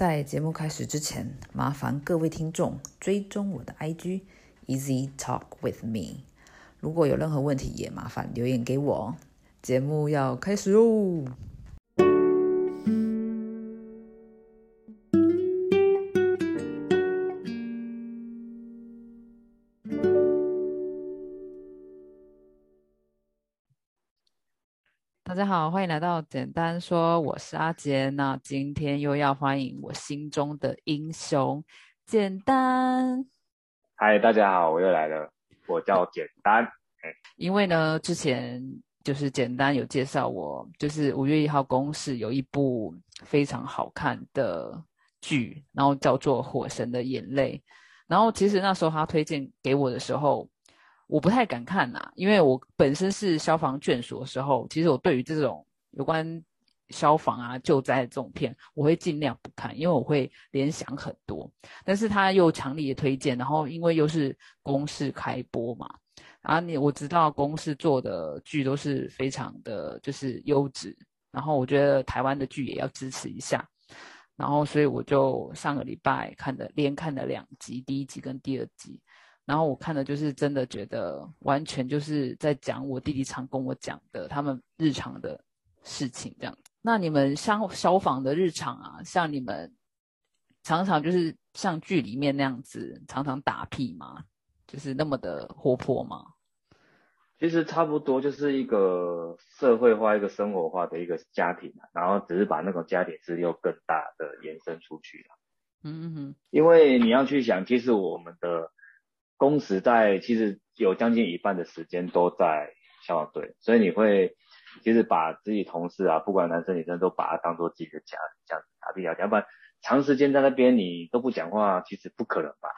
在节目开始之前，麻烦各位听众追踪我的 IG Easy Talk with Me。如果有任何问题，也麻烦留言给我。节目要开始喽！家好，欢迎来到简单说，我是阿杰。那今天又要欢迎我心中的英雄简单。嗨，大家好，我又来了，我叫简单。因为呢，之前就是简单有介绍我，就是五月一号公视有一部非常好看的剧，然后叫做《火神的眼泪》。然后其实那时候他推荐给我的时候。我不太敢看呐，因为我本身是消防眷属的时候，其实我对于这种有关消防啊、救灾的这种片，我会尽量不看，因为我会联想很多。但是他又强力的推荐，然后因为又是公视开播嘛，啊，你我知道公视做的剧都是非常的就是优质，然后我觉得台湾的剧也要支持一下，然后所以我就上个礼拜看的连看了两集，第一集跟第二集。然后我看的就是真的觉得完全就是在讲我弟弟常跟我讲的他们日常的事情这样。那你们消消防的日常啊，像你们常常就是像剧里面那样子，常常打屁吗？就是那么的活泼吗？其实差不多就是一个社会化、一个生活化的一个家庭啊，然后只是把那种家庭是又更大的延伸出去了。嗯嗯哼。因为你要去想，其实我们的。工时在其实有将近一半的时间都在消防队，所以你会其实把自己同事啊，不管男生女生都把他当做自己的家这样子打比较，要不然长时间在那边你都不讲话，其实不可能吧？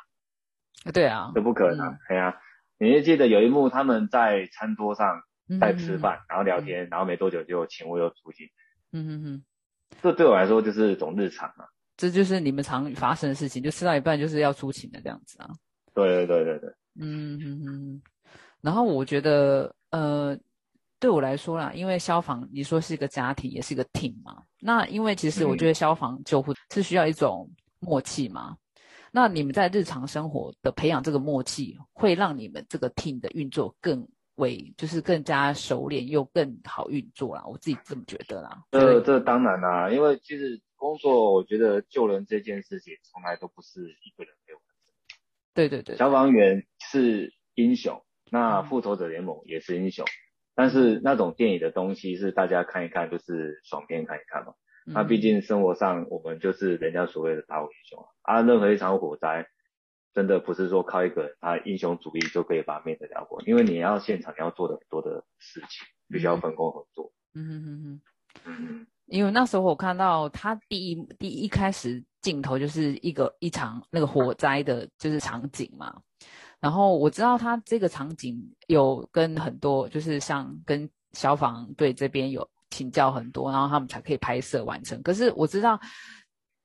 对啊，都不可能。对啊，你还记得有一幕他们在餐桌上在吃饭，然后聊天，然后没多久就请我又出去。嗯哼哼，这对我来说就是一种日常啊。这就是你们常发生的事情，就吃到一半就是要出勤的这样子啊。对对对对对，嗯哼哼，然后我觉得，呃，对我来说啦，因为消防你说是一个家庭，也是一个 team 嘛。那因为其实我觉得消防救护是需要一种默契嘛。那你们在日常生活的培养这个默契，会让你们这个 team 的运作更为就是更加熟练又更好运作啦。我自己这么觉得啦。这这当然啦，因为其实工作，我觉得救人这件事情从来都不是一个人给我。对对对，消防员是英雄，那复仇者联盟也是英雄，但是那种电影的东西是大家看一看就是爽片看一看嘛。那毕竟生活上我们就是人家所谓的打火英雄啊，啊，任何一场火灾，真的不是说靠一个人他英雄主义就可以把灭得了火，因为你要现场要做的很多的事情，必须要分工合作。嗯嗯嗯嗯，因为那时候我看到他第一第一开始。镜头就是一个一场那个火灾的，就是场景嘛。然后我知道他这个场景有跟很多，就是像跟消防队这边有请教很多，然后他们才可以拍摄完成。可是我知道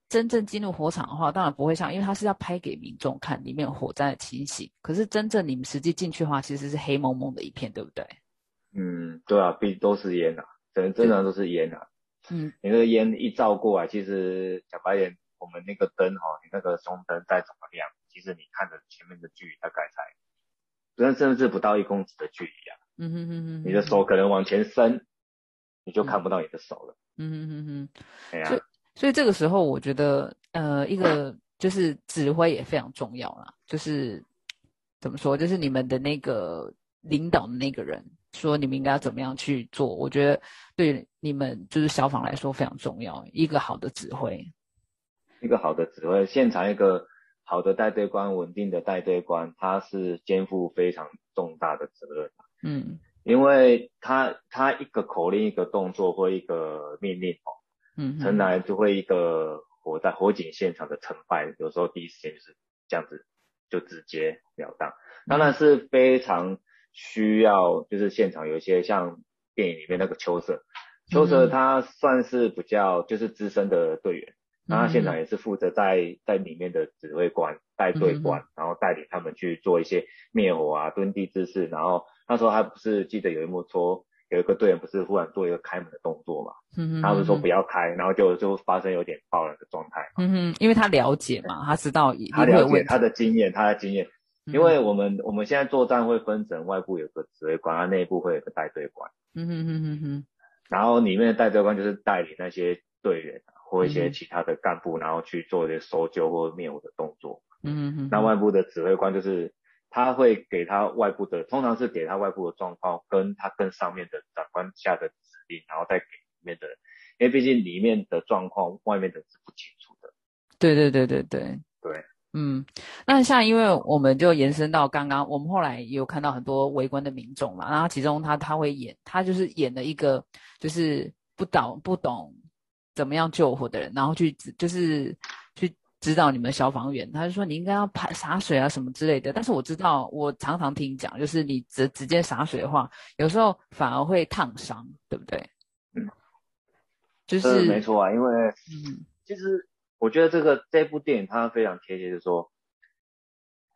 真正进入火场的话，当然不会像，因为他是要拍给民众看里面火灾的情形。可是真正你们实际进去的话，其实是黑蒙蒙的一片，对不对？嗯，对啊，毕都是烟啊，整正常都是烟啊。嗯，你那个烟一照过来，其实讲白点。我们那个灯哈，你那个松灯再怎么亮，其实你看着前面的距离大概才，甚甚至不到一公尺的距离啊。嗯哼哼哼。你的手可能往前伸，你就看不到你的手了。嗯哼哼哼。对呀。所以这个时候，我觉得呃，一个就是指挥也非常重要啦。就是怎么说，就是你们的那个领导的那个人说你们应该要怎么样去做，我觉得对你们就是消防来说非常重要，一个好的指挥。一个好的指挥，现场一个好的带队官，稳定的带队官，他是肩负非常重大的责任。嗯，因为他他一个口令、一个动作或一个命令哦，嗯，成来就会一个火灾火警现场的成败，有时候第一时间就是这样子就直接了当。当然是非常需要，就是现场有一些像电影里面那个秋色，秋色他算是比较就是资深的队员。那他现场也是负责在在里面的指挥官、带队官，然后带领他们去做一些灭火啊、蹲地姿势。然后那时候还不是记得有一幕说有一个队员不是忽然做一个开门的动作嘛，嗯他们说不要开，然后就就发生有点爆了的状态。嗯哼，因为他了解嘛，他知道他了解他的经验，他的经验，因为我们我们现在作战会分成外部有个指挥官，他内部会有个带队官。嗯哼哼哼哼，然后里面的带队官就是带领那些队员或一些其他的干部，然后去做一些搜救或灭火的动作。嗯哼哼，那外部的指挥官就是。他会给他外部的，通常是给他外部的状况，跟他跟上面的长官下的指令，然后再给里面的，因为毕竟里面的状况，外面的是不清楚的。对对对对对对，嗯，那像因为我们就延伸到刚刚，我们后来也有看到很多围观的民众嘛，然后其中他他会演，他就是演了一个就是不懂不懂怎么样救火的人，然后去就是去。指导你们消防员，他就说你应该要排洒水啊什么之类的。但是我知道，我常常听讲，就是你直直接洒水的话，有时候反而会烫伤，对不对？嗯，就是没错啊，因为嗯，其实我觉得这个这部电影它非常贴切，就是说，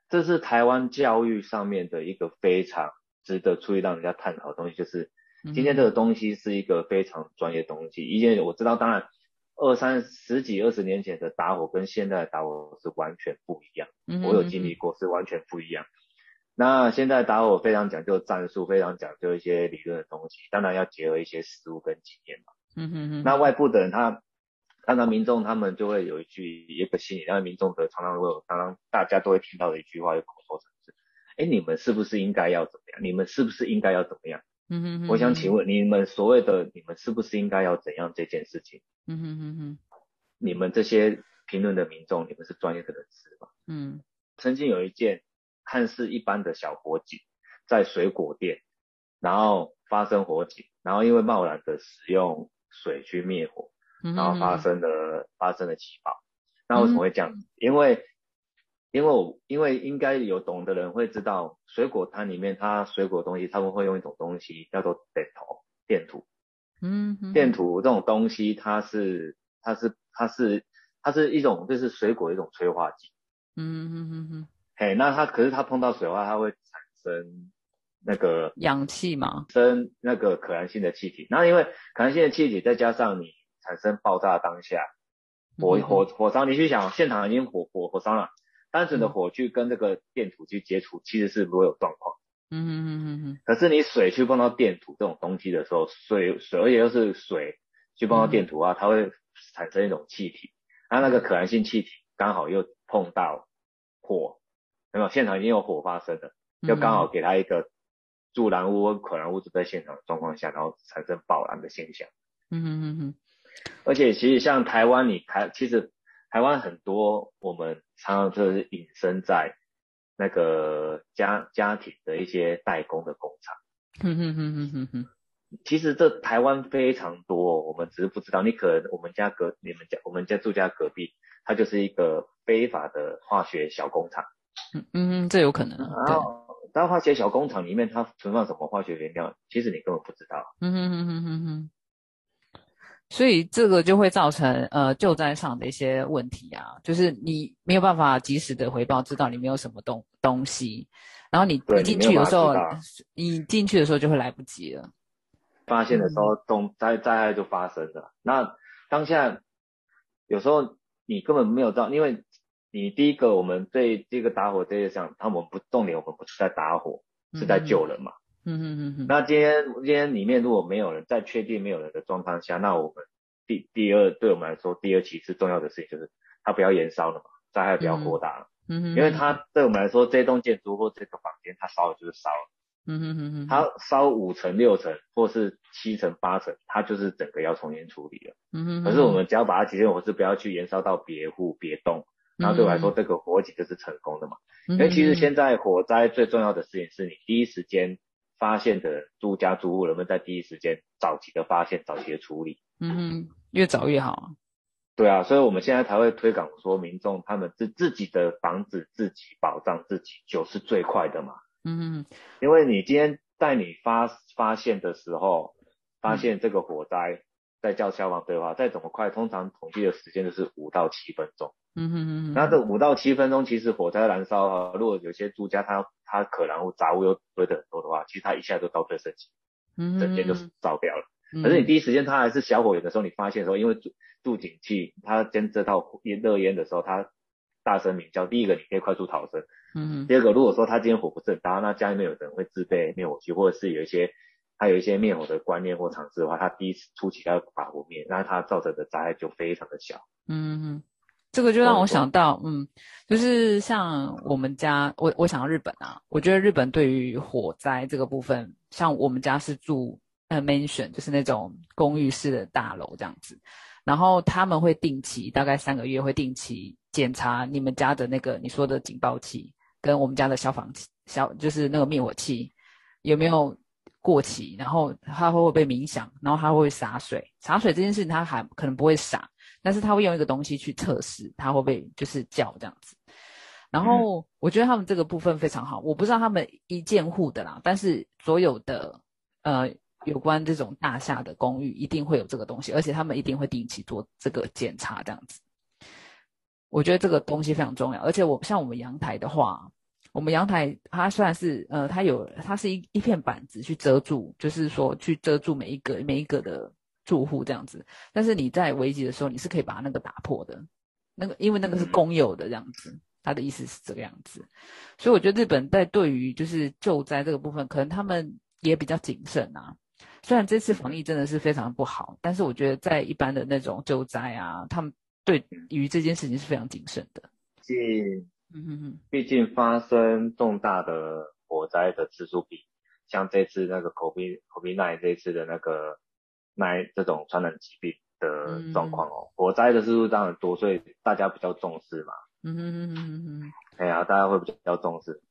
这是台湾教育上面的一个非常值得注意让人家探讨的东西，就是今天这个东西是一个非常专业东西。一件我知道，当然。二三十几二十年前的打火跟现在的打火是完全不一样，我有经历过，是完全不一样。那现在打火非常讲究战术，非常讲究一些理论的东西，当然要结合一些实物跟经验嘛。嗯哼哼。那外部的人他，看到民众他们就会有一句一个心理，然后民众的常常会有，常常大家都会听到的一句话，就口头禅是：哎，你们是不是应该要怎么样？你们是不是应该要怎么样？嗯哼哼。我想请问你们所谓的你们是不是应该要怎样这件事情？嗯哼哼哼，你们这些评论的民众，你们是专业的人士吗？嗯，曾经有一件看似一般的小火警，在水果店，然后发生火警，然后因为贸然的使用水去灭火，然后发生了发生了起爆。那为什么会这样？因为因为我因为应该有懂的人会知道，水果摊里面它水果东西他们会用一种东西叫做电头电土。嗯，电土这种东西，它是它是它是它是一种就是水果一种催化剂。嗯嗯嗯嗯。嘿，那它可是它碰到水的话，它会产生那个氧气嘛，生那个可燃性的气体。那因为可燃性的气体再加上你产生爆炸当下，火火火烧，你去想现场已经火火火烧了，单纯的火去跟这个电土去接触，其实是不会有状况。嗯嗯嗯嗯嗯，可是你水去碰到电土这种东西的时候，水水而且又是水去碰到电土啊，它会产生一种气体，它那个可燃性气体刚好又碰到火，没有？现场已经有火发生了，就刚好给它一个助燃物可燃物质在现场的状况下，然后产生爆燃的现象。嗯嗯嗯嗯，而且其实像台湾，你台其实台湾很多我们常常就是隐身在。那个家家庭的一些代工的工厂，其实这台湾非常多，我们只是不知道。你可能我们家隔你们家我们家住家隔壁，它就是一个非法的化学小工厂。嗯嗯，这有可能。对，但化学小工厂里面它存放什么化学原料，其实你根本不知道。嗯哼哼哼哼哼。所以这个就会造成呃救灾上的一些问题啊，就是你没有办法及时的回报，知道你没有什么东东西，然后你你进去有时候，你进去的时候就会来不及了。发现的时候，东灾灾害就发生了。那当下有时候你根本没有到，因为你第一个我们对这个打火这些项，他们不重点，我们不是在打火，是在救人嘛。嗯嗯嗯嗯，那今天今天里面如果没有人，在确定没有人的状况下，那我们第第二对我们来说，第二其次重要的事情就是它不要延烧了嘛，灾害不要扩大了。嗯嗯，因为它对我们来说，这栋建筑或这个房间它烧了就是烧了。嗯嗯嗯嗯，它烧五层六层或是七层八层，它就是整个要重新处理了。嗯嗯，可是我们只要把它提升火势，不要去延烧到别户别栋，然后对我来说，这个火警就是成功的嘛。因为其实现在火灾最重要的事情是你第一时间。发现的住家住户人们在第一时间早期的发现、早期的处理，嗯哼，越早越好。对啊，所以我们现在才会推广说，民众他们自自己的房子自己保障自己，就是最快的嘛。嗯哼，因为你今天在你发发现的时候，发现这个火灾，在叫消防队的话，再怎么快，通常统计的时间就是五到七分钟。嗯哼哼，那这五到七分钟，其实火灾燃烧啊，如果有些住家它它可燃物杂物又堆的很多的话，其实它一下就到最盛期。整间就烧掉了。可是你第一时间它还是小火源的时候，你发现的时候，因为住住警器它监测到烟热烟的时候，它大声鸣叫。第一个你可以快速逃生，嗯。第二个，如果说它今天火不是很大，那家里面有人会自备灭火器，或者是有一些他有一些灭火的观念或常识的话，他第一次初期要把火灭，那它造成的灾害就非常的小。嗯。这个就让我想到，嗯，就是像我们家，我我想到日本啊，我觉得日本对于火灾这个部分，像我们家是住呃 mansion，就是那种公寓式的大楼这样子，然后他们会定期，大概三个月会定期检查你们家的那个你说的警报器跟我们家的消防器，消就是那个灭火器有没有过期，然后它会不会被冥想，然后它会不会洒水，洒水这件事情它还可能不会洒。但是他会用一个东西去测试，他会不会就是叫这样子。然后我觉得他们这个部分非常好，我不知道他们一建户的啦，但是所有的呃有关这种大厦的公寓一定会有这个东西，而且他们一定会定期做这个检查这样子。我觉得这个东西非常重要，而且我像我们阳台的话，我们阳台它虽然是呃它有它是一一片板子去遮住，就是说去遮住每一个每一个的。住户这样子，但是你在危急的时候，你是可以把那个打破的，那个因为那个是公有的这样子，他的意思是这个样子，所以我觉得日本在对于就是救灾这个部分，可能他们也比较谨慎啊。虽然这次防疫真的是非常不好，但是我觉得在一般的那种救灾啊，他们对于这件事情是非常谨慎的。毕竟，嗯哼哼，毕竟发生重大的火灾的次数比像这次那个 COVID COVID nine 这次的那个。那这种传染疾病的状况哦，火灾的次数当然多，所以大家比较重视嘛。嗯哼哼哼哼。哎呀，大家会比较重视。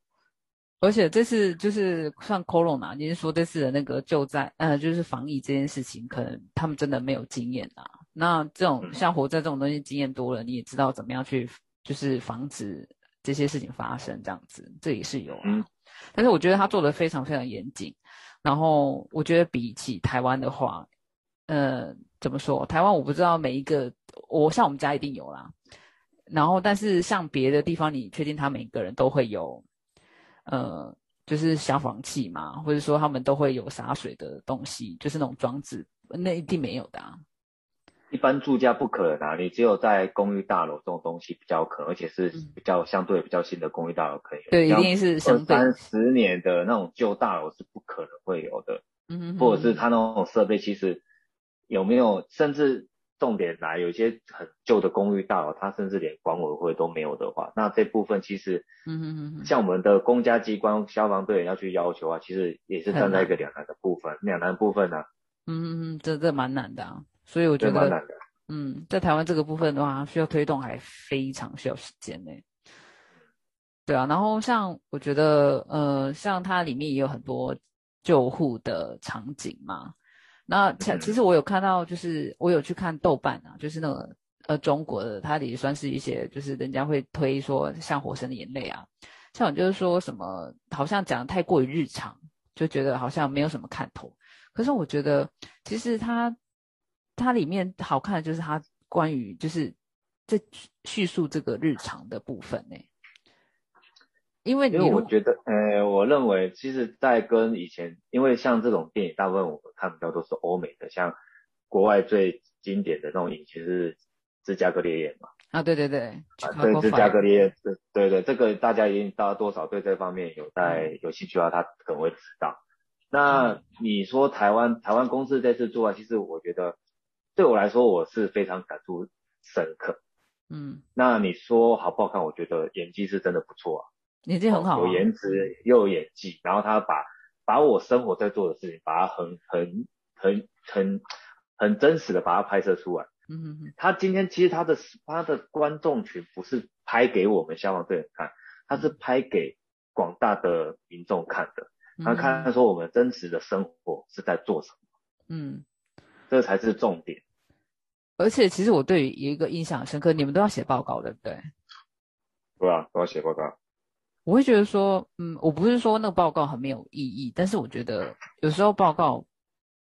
而且这次就是像 Corona，你是说这次的那个救灾，呃，就是防疫这件事情，可能他们真的没有经验啊。那这种像火灾这种东西，经验多了，你也知道怎么样去就是防止这些事情发生，这样子这也是有啊。但是我觉得他做的非常非常严谨，然后我觉得比起台湾的话。呃，怎么说？台湾我不知道每一个，我像我们家一定有啦。然后，但是像别的地方，你确定他每个人都会有，呃，就是消防器嘛，或者说他们都会有洒水的东西，就是那种装置，那一定没有的。啊一般住家不可能啊，你只有在公寓大楼这种东西比较可能，而且是比较相对比较新的公寓大楼可以有。对，一定是二三十年的那种旧大楼是不可能会有的。嗯或者是他那种设备其实。有没有甚至重点来，有一些很旧的公寓大楼，它甚至连管委会都没有的话，那这部分其实，嗯嗯嗯，像我们的公家机关消防队员要去要求啊，其实也是站在一个两难的部分，两难部分呢，嗯嗯嗯，这这蛮难的啊，所以我觉得蛮难的，嗯，在台湾这个部分的话，需要推动还非常需要时间呢，对啊，然后像我觉得，呃，像它里面也有很多救护的场景嘛。那其其实我有看到，就是我有去看豆瓣啊，就是那个呃中国的，它也算是一些，就是人家会推说像《火神的眼泪》啊，像我就是说什么，好像讲的太过于日常，就觉得好像没有什么看头。可是我觉得，其实它它里面好看的就是它关于就是这叙述这个日常的部分呢。因为因为我觉得，呃，我认为其实，在跟以前，因为像这种电影，大部分我们看到都是欧美的，像国外最经典的那种影其实是芝加哥烈焰嘛。啊，对对对，啊，对芝加哥烈焰，对对对，这个大家已经到多少对这方面有在有兴趣的话，他可能会知道。那你说台湾台湾公司这次做啊，其实我觉得对我来说，我是非常感触深刻。嗯，那你说好不好看？我觉得演技是真的不错啊。演技很好，有颜值又有演技，然后他把把我生活在做的事情，把它很很很很很真实的把它拍摄出来。嗯哼哼。他今天其实他的他的观众群不是拍给我们消防队员看，他是拍给广大的民众看的。他看说我们真实的生活是在做什么。嗯。这才是重点。而且其实我对于一个印象深刻，你们都要写报告，对不对？对啊，都要写报告。我会觉得说，嗯，我不是说那个报告很没有意义，但是我觉得有时候报告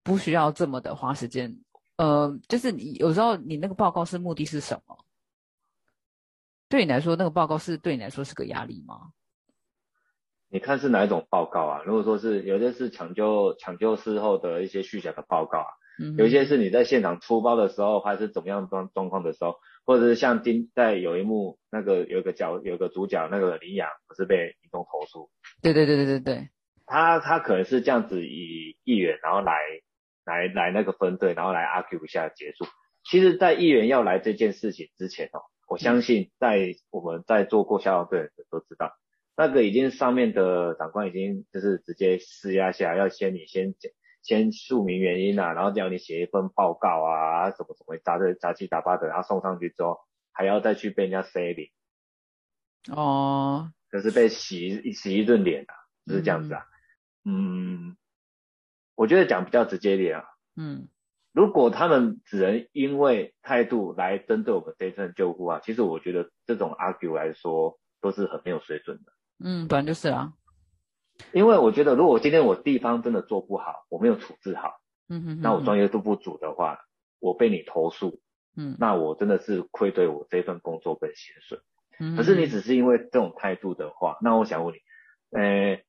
不需要这么的花时间，呃，就是你有时候你那个报告是目的是什么？对你来说，那个报告是对你来说是个压力吗？你看是哪一种报告啊？如果说是有些是抢救抢救事后的一些虚假的报告啊，有一些是你在现场出包的时候，还是怎么样状状况的时候，或者是像今在有一幕那个有一个角有个主角那个林阳不是被民众投诉？对对对对对对，他他可能是这样子以议员然后来来来那个分队，然后来 argue 一下结束。其实，在议员要来这件事情之前哦，我相信在我们在做过消防队的人都知道。那个已经上面的长官已经就是直接施压下来，要先你先先述明原因啊，然后叫你写一份报告啊，什么什么杂的杂七杂八的，然后送上去之后，还要再去被人家 C 脸，哦，可是被洗洗一顿脸啊，就是这样子啊。嗯，我觉得讲比较直接一点啊，嗯，如果他们只能因为态度来针对我们这一份救护啊，其实我觉得这种 argue 来说都是很没有水准的。嗯，本来就是啊。因为我觉得，如果今天我地方真的做不好，我没有处置好，嗯哼，那我专业度不足的话，我被你投诉，嗯，那我真的是愧对我这份工作跟薪水。嗯，可是你只是因为这种态度的话，那我想问你，呃，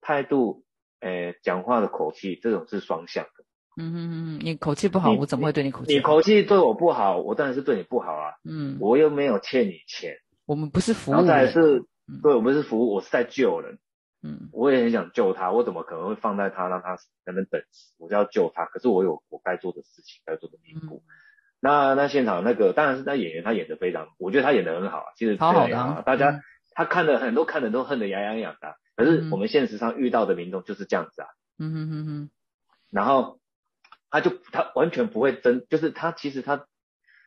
态度，呃，讲话的口气，这种是双向的。嗯哼哼，你口气不好，我怎么会对你口气？你口气对我不好，我当然是对你不好啊。嗯，我又没有欠你钱。我们不是服务再是。对，我们是服务，我是在救人。嗯，我也很想救他，我怎么可能会放在他让他在那等死？我就要救他，可是我有我该做的事情，该做的义务。那那现场那个当然是那演员，他演的非常，我觉得他演的很好啊。其实好好的，大家他看的很多看的都恨得牙痒痒的。可是我们现实上遇到的民众就是这样子啊。嗯哼哼哼。然后他就他完全不会争，就是他其实他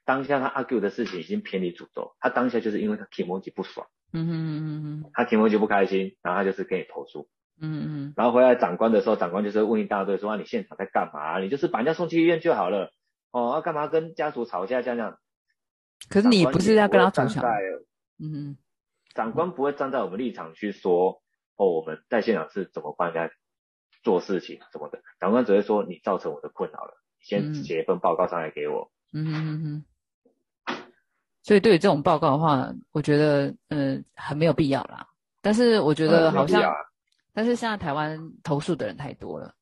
当下他 argue 的事情已经偏离主轴，他当下就是因为他 emoji 不爽。嗯哼嗯哼，他听完就不开心，然后他就是跟你投诉。嗯嗯，然后回来长官的时候，长官就是问一大堆，说啊你现场在干嘛？你就是把人家送去医院就好了。哦，要干嘛跟家属吵架这样？可是你不是要跟他站在，嗯哼，长官不会站在我们立场去说，哦我们在现场是怎么帮人家做事情什么的。长官只会说你造成我的困扰了，你先写一份报告上来给我。嗯哼哼哼。所以对于这种报告的话，我觉得嗯很没有必要啦。但是我觉得好像，但是现在台湾投诉的人太多了，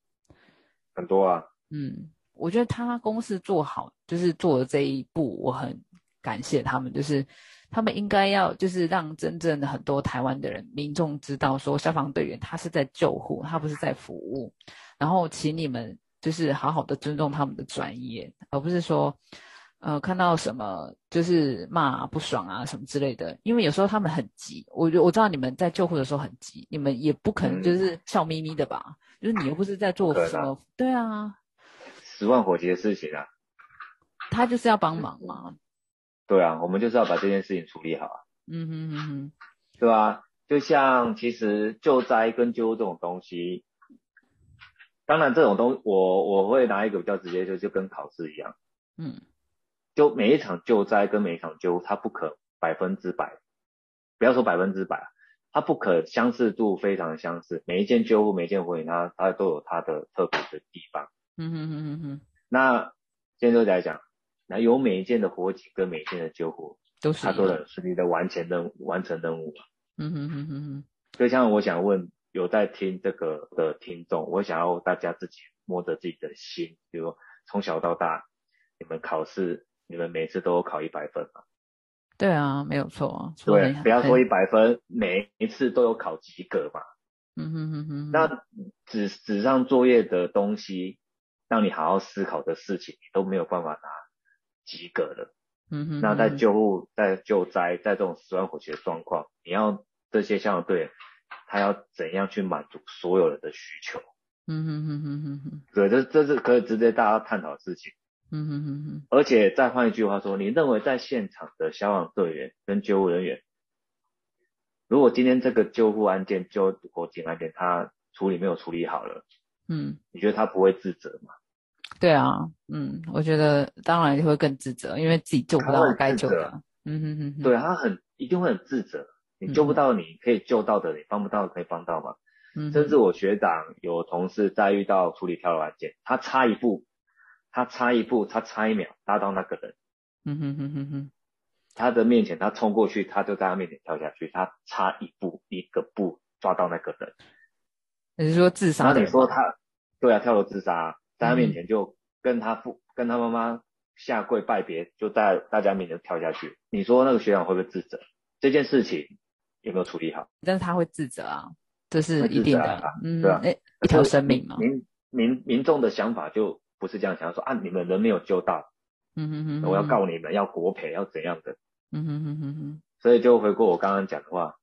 很多啊。嗯，我觉得他公司做好，就是做了这一步，我很感谢他们。就是他们应该要，就是让真正的很多台湾的人民众知道，说消防队员他是在救护，他不是在服务。然后请你们就是好好的尊重他们的专业，而不是说。呃，看到什么就是骂不爽啊什么之类的，因为有时候他们很急，我我知道你们在救护的时候很急，你们也不可能就是笑眯眯的吧？就是你又不是在做什么，对啊，十万火急的事情啊，他就是要帮忙嘛，对啊，我们就是要把这件事情处理好啊，嗯哼哼哼，对啊？就像其实救灾跟救这种东西，当然这种东我我会拿一个比较直接，就就跟考试一样，嗯。就每一场救灾跟每一场救，它不可百分之百，不要说百分之百，它不可相似度非常相似。每一件救护、每一件火警，它它都有它的特别的地方。嗯哼哼哼哼。那现在就来讲，那有每一件的火警跟每一件的救护，都是它都能顺利的完成任完成任务。嗯哼哼哼哼。就像我想问有在听这个的听众，我想要大家自己摸着自己的心，比如从小到大，你们考试。你们每次都有考一百分吗？对啊，没有错啊。对，不要说一百分，每一次都有考及格嘛。嗯哼哼哼。那纸纸上作业的东西，让你好好思考的事情，你都没有办法拿及格的。嗯哼。那在救护、在救灾、在这种十万火急的状况，你要这些消防队，他要怎样去满足所有人的需求？嗯哼哼哼哼哼。对，这这是可以直接大家探讨的事情。嗯哼哼哼，而且再换一句话说，你认为在现场的消防队员跟救护人员，如果今天这个救护案件、救火警案件，他处理没有处理好了，嗯，你觉得他不会自责吗？对啊，嗯，我觉得当然就会更自责，因为自己救不到该救的。嗯哼哼，对他很一定会很自责，你救不到你可以救到的，你帮不到可以帮到吗？嗯，甚至我学长有同事在遇到处理跳楼案件，他差一步。他差一步，他差一秒，拉到那个人，嗯哼哼哼哼，他的面前，他冲过去，他就在他面前跳下去，他差一步，一个步抓到那个人。你是说自杀？那你说他，对啊，跳楼自杀，在他面前就跟他父跟他妈妈下跪拜别，就在大家面前跳下去。你说那个学长会不会自责？这件事情有没有处理好？但是他会自责啊，这是一定的，嗯，对啊，哎，一条生命嘛。民民民众的想法就不是这样想，说啊，你们人没有救到，嗯哼哼，我要告你们，要国赔，要怎样的？嗯哼哼哼哼。所以就回过我刚刚讲的话。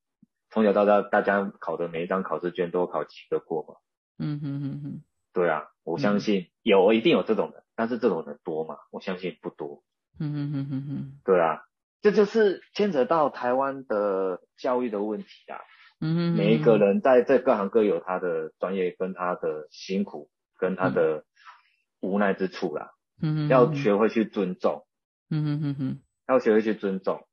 从小到大，大家考的每一张考试卷都考几个过嘛？嗯哼哼哼，对啊，我相信有，一定有这种人，但是这种人多嘛？我相信不多。嗯哼哼哼哼，对啊，这就是牵扯到台湾的教育的问题啊。嗯哼，每一个人在这各行各有他的专业跟他的辛苦跟他的无奈之处啦。嗯哼，要学会去尊重。嗯哼哼哼，要学会去尊重。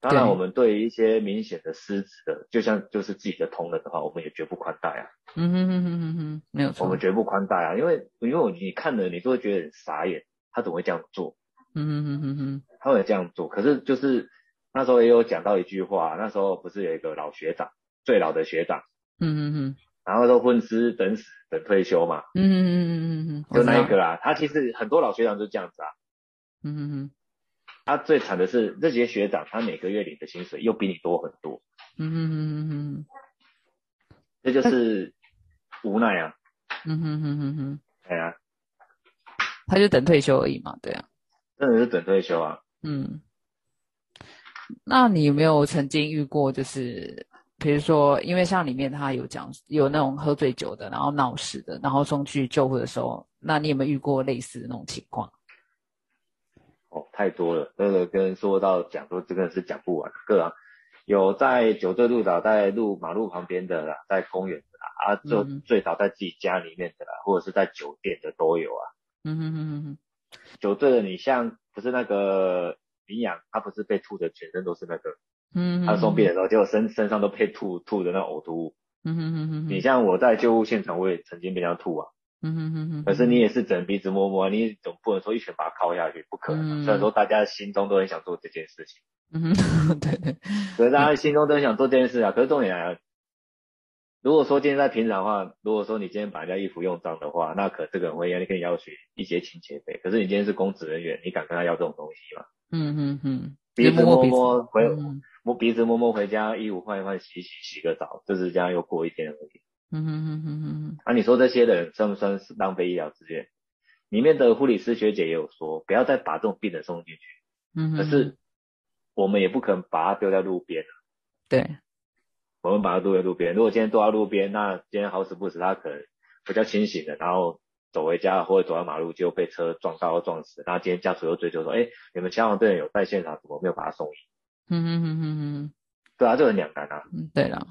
当然，我们对于一些明显的失职的，就像就是自己的同仁的话，我们也绝不宽待啊。嗯哼哼哼哼哼，没有错。我们绝不宽待啊，因为因为你看了，你就会觉得很傻眼，他怎么会这样做？嗯哼哼哼哼，他会这样做。可是就是那时候也有讲到一句话，那时候不是有一个老学长，最老的学长，嗯哼哼，然后都混吃等死等退休嘛。嗯嗯嗯嗯嗯，就那一个啦。他其实很多老学长就这样子啊。嗯哼哼。他最惨的是这些学长，他每个月领的薪水又比你多很多。嗯哼哼哼哼，这就是无奈啊。嗯哼哼哼哼，对啊，他就等退休而已嘛，对啊。真的是等退休啊。嗯。那你有没有曾经遇过，就是比如说，因为像里面他有讲有那种喝醉酒的，然后闹事的，然后送去救护的时候，那你有没有遇过类似的那种情况？哦，太多了，这个跟说到讲说这个是讲不完。个啊，有在酒醉路倒在路马路旁边的啦，在公园的啦，啊，就醉倒在自己家里面的啦，或者是在酒店的都有啊。嗯哼哼哼哼。酒醉的，你像不是那个羚羊，他不是被吐的全身都是那个，嗯，他送病的时候，结果身身上都配吐吐的那呕吐物。嗯哼哼哼。你像我在救护现场，我也曾经被人家吐啊。嗯哼哼哼，可是你也是整鼻子摸摸，你总不能说一拳把他敲下去，不可能。虽然说大家心中都很想做这件事情，嗯哼，对 对，可是大家心中都很想做这件事啊。可是重点来了，如果说今天在平常的话，如果说你今天把人家衣服用脏的话，那可这个人会你可以要求一些清洁费。可是你今天是公职人员，你敢跟他要这种东西吗？嗯哼哼，鼻子摸摸回摸鼻子摸摸回家，衣服换一换，洗洗洗个澡，就是这样又过一天而已。嗯哼哼哼哼，啊，你说这些人算不算是浪费医疗资源？里面的护理师学姐也有说，不要再把这种病人送进去。嗯哼。可是我们也不可能把他丢在路边对。我们把他丢在路边，如果今天丢在路边，那今天好死不死他可能比较清醒的，然后走回家或者走到马路就被车撞到撞死，然后今天家属又追究说，哎，你们消防队员有在现场，怎么没有把他送医？嗯哼哼哼哼。对啊，就很两难啊。嗯，对了。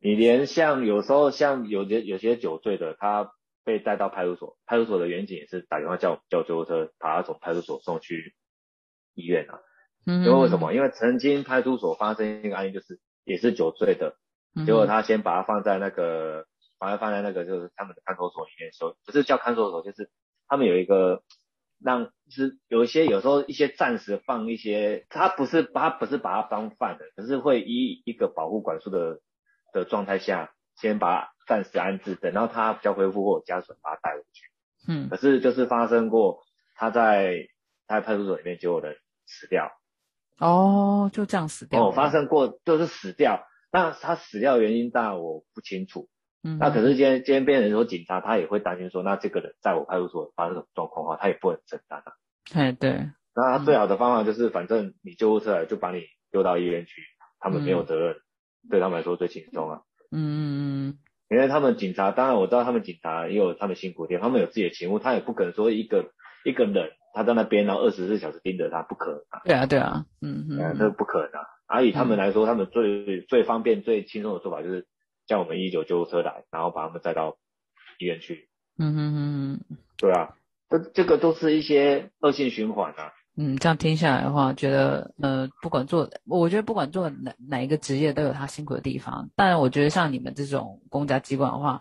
你连像有时候像有些有些酒醉的，他被带到派出所，派出所的员警也是打电话叫叫救护车，把他从派出所送去医院啊。嗯。因为为什么？因为曾经派出所发生一个案例，就是也是酒醉的，结果他先把他放在那个，把他放在那个就是他们的看守所里面收，不是叫看守所，就是他们有一个让，就是有一些有时候一些暂时放一些，他不是他不是把它当饭的，可是会依一个保护管束的。的状态下，先把暂时安置，等到他比较恢复或家属把他带回去。嗯，可是就是发生过他在他在派出所里面就有人死掉。哦，就这样死掉。哦，发生过就是死掉，那他死掉原因当然我不清楚。嗯，那可是今天今天变成说警察他也会担心说，那这个人在我派出所发生什么状况的话，他也不能承担啊。哎，对。那他最好的方法就是，反正你救护车来就把你丢到医院去，他们没有责任。对他们来说最轻松啊，嗯嗯嗯，因为他们警察，当然我知道他们警察也有他们辛苦点，他们有自己的勤务，他也不可能说一个一个人他在那边然后二十四小时盯着他，不可能啊。对啊对啊，嗯嗯，这不可能啊。而以他们来说，他们最最方便最轻松的做法就是叫我们一九救护车来，然后把他们载到医院去。嗯哼哼，对啊，这这个都是一些恶性循环啊。嗯，这样听下来的话，觉得呃，不管做，我觉得不管做哪哪一个职业，都有他辛苦的地方。当然，我觉得像你们这种公家机关的话，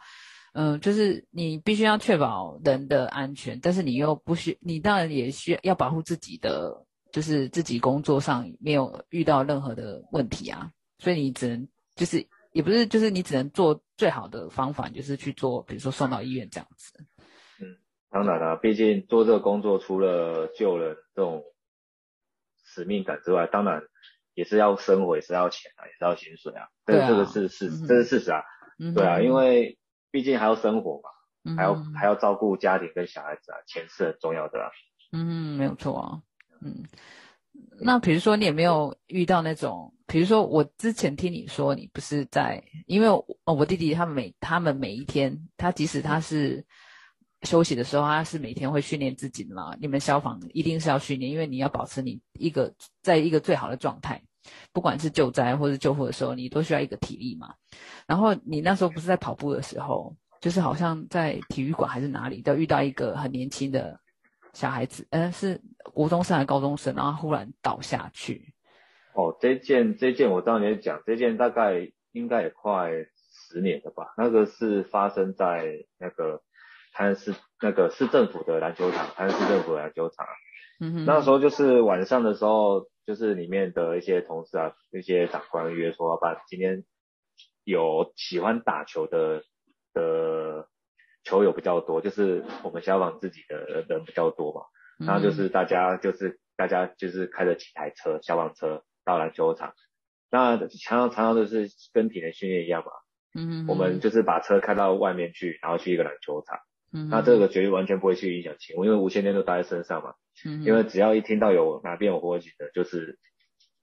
嗯，就是你必须要确保人的安全，但是你又不需，你当然也需要要保护自己的，就是自己工作上没有遇到任何的问题啊。所以你只能就是也不是，就是你只能做最好的方法，就是去做，比如说送到医院这样子。嗯，当然了，毕竟做这个工作除了救人这种使命感之外，当然也是要生活，也是要钱啊，也是要薪水啊。对，这个是事，这是事实啊。对啊，因为毕竟还要生活嘛，还要还要照顾家庭跟小孩子啊，钱是很重要的啊。嗯，没有错啊。嗯。那比如说，你有没有遇到那种？比如说，我之前听你说，你不是在，因为哦，我弟弟他每他们每一天，他即使他是休息的时候，他是每天会训练自己的嘛。你们消防一定是要训练，因为你要保持你一个在一个最好的状态，不管是救灾或者救护的时候，你都需要一个体力嘛。然后你那时候不是在跑步的时候，就是好像在体育馆还是哪里，都遇到一个很年轻的。小孩子，嗯，是国中生还是高中生？然后忽然倒下去。哦，这件这件我知道你在讲，这件大概应该也快十年了吧？那个是发生在那个台南市那个市政府的篮球场，台南市政府的篮球场。嗯哼。那时候就是晚上的时候，就是里面的一些同事啊，一些长官约说，把今天有喜欢打球的的。球友比较多，就是我们消防自己的人比较多嘛，然后就是大家就是大家就是开着几台车，消防车到篮球场，那常常常常都是跟体能训练一样嘛，嗯，我们就是把车开到外面去，然后去一个篮球场，嗯，那这个绝对完全不会去影响勤务，因为无线电都带在身上嘛，嗯，因为只要一听到有哪边有火警的，就是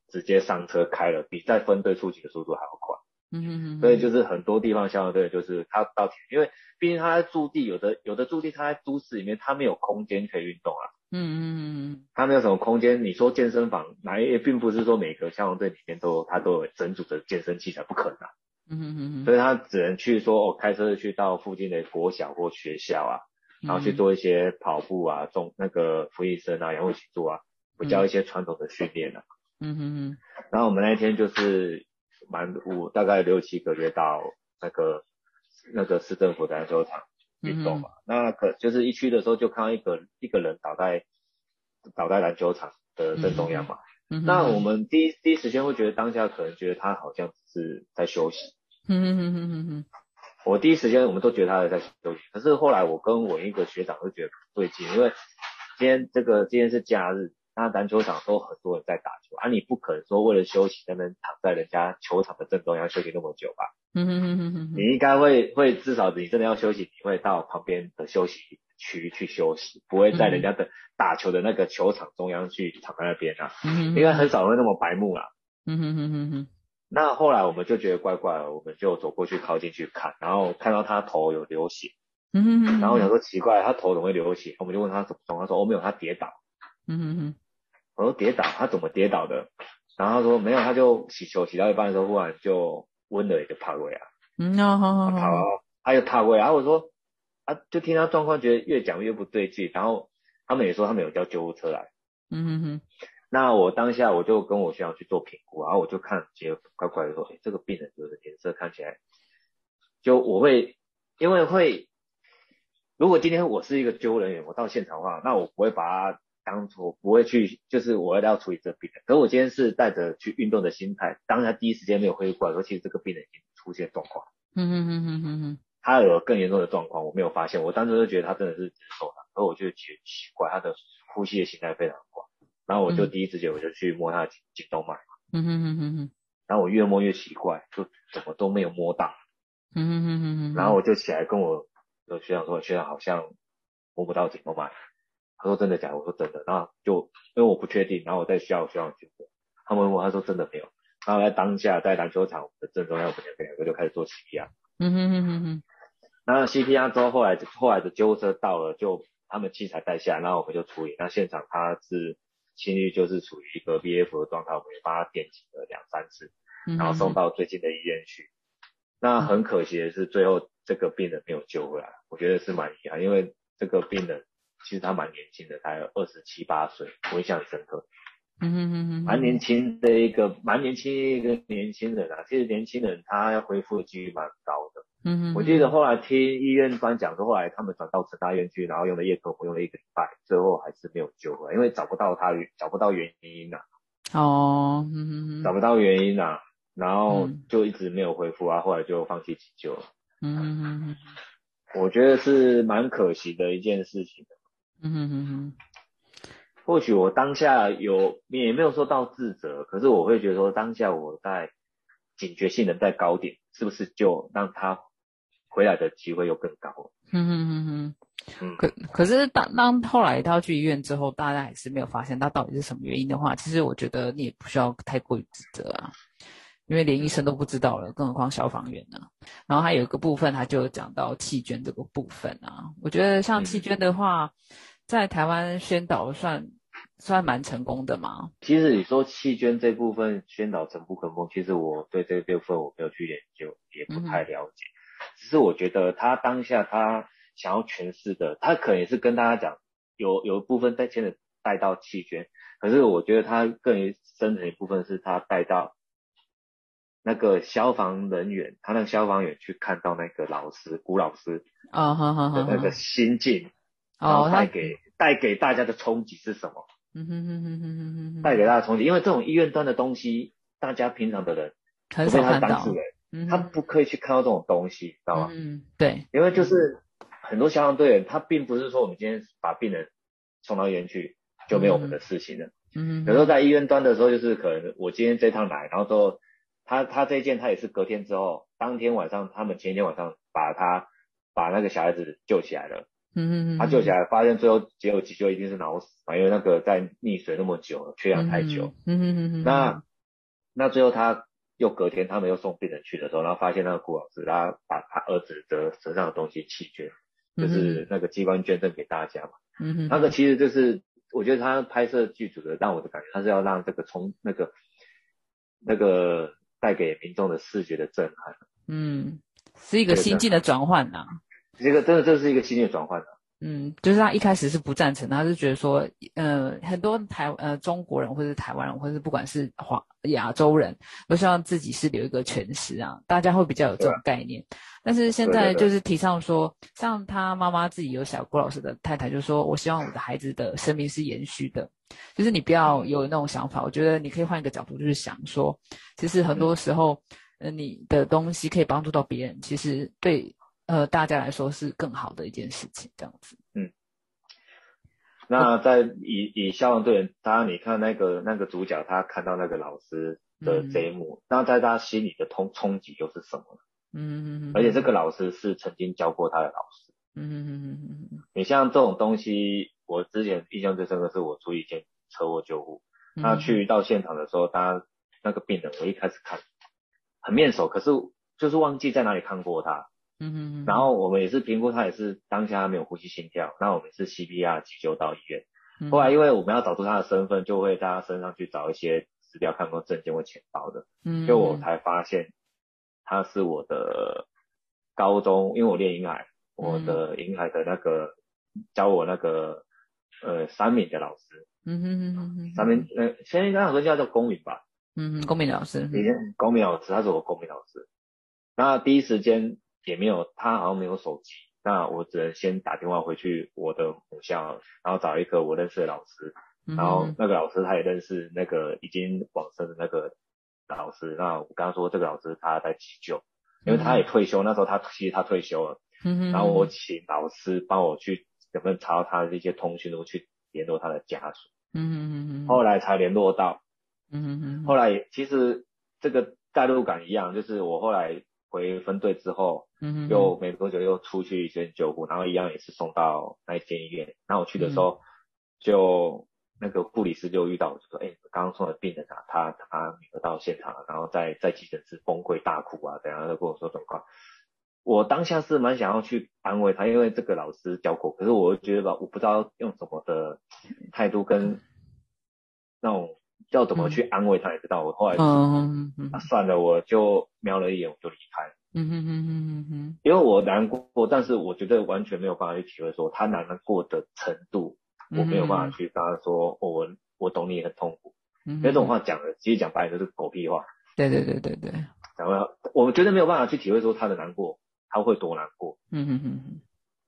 直接上车开了，比在分队出警的速度还要快。嗯所以就是很多地方消防队就是他到，因为毕竟他在驻地，有的有的驻地他在都市里面，他没有空间可以运动啊。嗯嗯嗯嗯，他没有什么空间。你说健身房，哪也并不是说每个消防队里面都他都有整组的健身器材，不可能。啊嗯嗯嗯，所以他只能去说，哦，开车去到附近的国小或学校啊，然后去做一些跑步啊，中那个俯卧撑啊，仰卧起坐啊，比较一些传统的训练啊。嗯嗯嗯，然后我们那一天就是。蛮五大概六七个月到那个那个市政府的篮球场运动嘛，那可就是一去的时候就看到一个一个人倒在倒在篮球场的正中央嘛，那我们第一第一时间会觉得当下可能觉得他好像是在休息，嗯嗯嗯嗯嗯，我第一时间我们都觉得他在休息，可是后来我跟我一个学长就觉得不对劲，因为今天这个今天是假日。那篮球场都很多人在打球，啊，你不可能说为了休息，在那躺在人家球场的正中央休息那么久吧？嗯哼哼哼哼，你应该会会至少你真的要休息，你会到旁边的休息区去休息，不会在人家的打球的那个球场中央去躺在那边啊。嗯应该很少会那么白目啦。嗯哼哼哼哼。那后来我们就觉得怪怪的，我们就走过去靠近去看，然后看到他头有流血。嗯哼哼。然后想说奇怪，他头怎么会流血？我们就问他怎么他说哦没有，他跌倒。嗯哼哼。我说跌倒，他怎么跌倒的？然后他说没有，他就洗球洗到一半的时候，忽然就温了，就趴位啊。嗯，好好好。跑，他就趴位。然后我说啊，就听他状况，觉得越讲越不对劲。然后他们也说他们有叫救护车来。嗯哼哼。那我当下我就跟我学长去做评估，然后我就看觉得怪怪的，说哎，这个病人就是脸色看起来，就我会因为会，如果今天我是一个救护人员，我到现场的话，那我不会把他。当初不会去，就是我要处理这个病人。可我今天是带着去运动的心态，当他第一时间没有恢复过来，说其实这个病人已经出现状况。嗯嗯嗯嗯嗯嗯，他有更严重的状况，我没有发现。我当时就觉得他真的是只受伤，可我就觉得奇怪，他的呼吸的形态非常怪。然后我就第一直觉我就去摸他的颈颈动脉。嗯嗯嗯嗯嗯，然后我越摸越奇怪，就怎么都没有摸到。嗯嗯嗯嗯，然后我就起来跟我的学长说，学长好像摸不到颈动脉。他说真的假？的？我说真的。然后就因为我不确定，然后我在需要需要去问，他们问我，他说真的没有。然后在当下在篮球场我们的正中央，我们两个就开始做 CPR。嗯哼哼哼哼。那 CPR 之后，后来后来的救护车到了，就他们器材带下来，然后我们就处理。那现场他是心率就是处于一个 BF 的状态，我们也帮他电击了两三次，然后送到最近的医院去。那很可惜的是，最后这个病人没有救回来，我觉得是蛮遗憾，因为这个病人。其实他蛮年轻的，才二十七八岁，我印象很深刻。嗯哼哼哼，蛮年轻的一个，蛮年轻一个年轻人啊。其实年轻人他要恢复的几率蛮高的。嗯哼，我记得后来听医院专讲说，后来他们转到成大院去，然后用了叶克膜用了一个礼拜，最后还是没有救回来，因为找不到他找不到原因呐。哦，嗯哼哼，找不到原因呐。然后就一直没有恢复啊，后来就放弃急救了。嗯嗯嗯，我觉得是蛮可惜的一件事情。嗯哼哼哼，或许我当下有也没有说到自责，可是我会觉得说当下我在警觉性能在高点，是不是就让他回来的机会又更高？嗯哼哼哼。可可是当当后来他要去医院之后，大家还是没有发现他到底是什么原因的话，其实我觉得你也不需要太过于自责啊，因为连医生都不知道了，更何况消防员呢？然后还有一个部分，他就讲到弃捐这个部分啊，我觉得像弃捐的话，在台湾宣导算算蛮成功的嘛。其实你说弃捐这部分宣导成不成功，其实我对这部分我没有去研究，也不太了解，只是我觉得他当下他。想要诠释的，他可能也是跟大家讲，有有一部分在牵的带到弃捐，可是我觉得他更深层一部分是他带到那个消防人员，他让消防员去看到那个老师古老师啊，好好好，的那个心境，然后带给带给大家的冲击是什么？嗯哼哼哼哼哼带给大家冲击，因为这种医院端的东西，大家平常的人，很少看到，他不可以去看到这种东西，知道吗？嗯，对，因为就是。很多消防队员，他并不是说我们今天把病人送到医院去就没有我们的事情了。嗯，有时候在医院端的时候，就是可能我今天这趟来，然后之后他他这一件他也是隔天之后，当天晚上他们前一天晚上把他把那个小孩子救起来了。嗯嗯他救起来发现最后结果急救一定是脑死嘛，因为那个在溺水那么久，缺氧太久。嗯嗯嗯那那最后他。又隔天他们又送病人去的时候，然后发现那个顾老师他把他儿子的身上的东西弃捐。就是那个机关捐赠给大家嘛，那个其实就是我觉得他拍摄剧组的让我的感觉，他是要让这个从那个那个带给民众的视觉的震撼，嗯，是一个心境的转换呐，这个真的这是一个心境的转换呐。嗯，就是他一开始是不赞成，他是觉得说，呃，很多台呃中国人或者是台湾人，或者是不管是华亚洲人，都希望自己是留一个全尸啊，大家会比较有这种概念。但是现在就是提倡说，像他妈妈自己有小郭老师的太太就说，我希望我的孩子的生命是延续的，就是你不要有那种想法。我觉得你可以换一个角度，就是想说，其实很多时候，呃，你的东西可以帮助到别人，其实对。呃，大家来说是更好的一件事情，这样子。嗯，那在以以消防队员，当然你看那个那个主角，他看到那个老师的这一幕，那在他心里的冲冲击又是什么呢？嗯嗯嗯。而且这个老师是曾经教过他的老师。嗯嗯嗯嗯嗯。你像这种东西，我之前印象最深刻是我处理一件车祸救护，那去到现场的时候，他那个病人，我一开始看很面熟，可是就是忘记在哪里看过他。嗯哼，然后我们也是评估他也是当下没有呼吸心跳，那我们是 CPR 急救到医院。后来因为我们要找出他的身份，就会在他身上去找一些资料，看过证件或钱包的。嗯，就我才发现他是我的高中，因为我练银海，我的银海的那个教我那个呃三敏的老师。嗯哼哼哼哼，三敏呃，现在那好像叫做公敏吧？嗯，公民老师。以前公民老师，他是我公民老师。那第一时间。也没有，他好像没有手机，那我只能先打电话回去我的母校，然后找一个我认识的老师，然后那个老师他也认识那个已经往生的那个老师，那我跟他说这个老师他在急救，因为他也退休，那时候他其实他退休了，然后我请老师帮我去有没有查到他的一些通讯录去联络他的家属，嗯嗯嗯。后来才联络到，嗯后来其实这个代入感一样，就是我后来。回分队之后，嗯，又没多久又出去一间救护，然后一样也是送到那一间医院。然后我去的时候，就那个护理师就遇到，就说：“哎，刚刚送的病人啊，他他女儿到现场了，然后在在急诊室崩溃大哭啊，等下就跟我说状况。”我当下是蛮想要去安慰他，因为这个老师教过，可是我觉得吧，我不知道用什么的态度跟 那种。要怎么去安慰他也知道，我后来嗯算了，我就瞄了一眼，我就离开。嗯哼哼哼哼因为我难过，但是我觉得完全没有办法去体会说他难过的程度，我没有办法去跟他说，我我懂你很痛苦。因为这种话讲的，其实讲白了就是狗屁话。对对对对对。然后我觉得没有办法去体会说他的难过，他会多难过。嗯哼哼哼。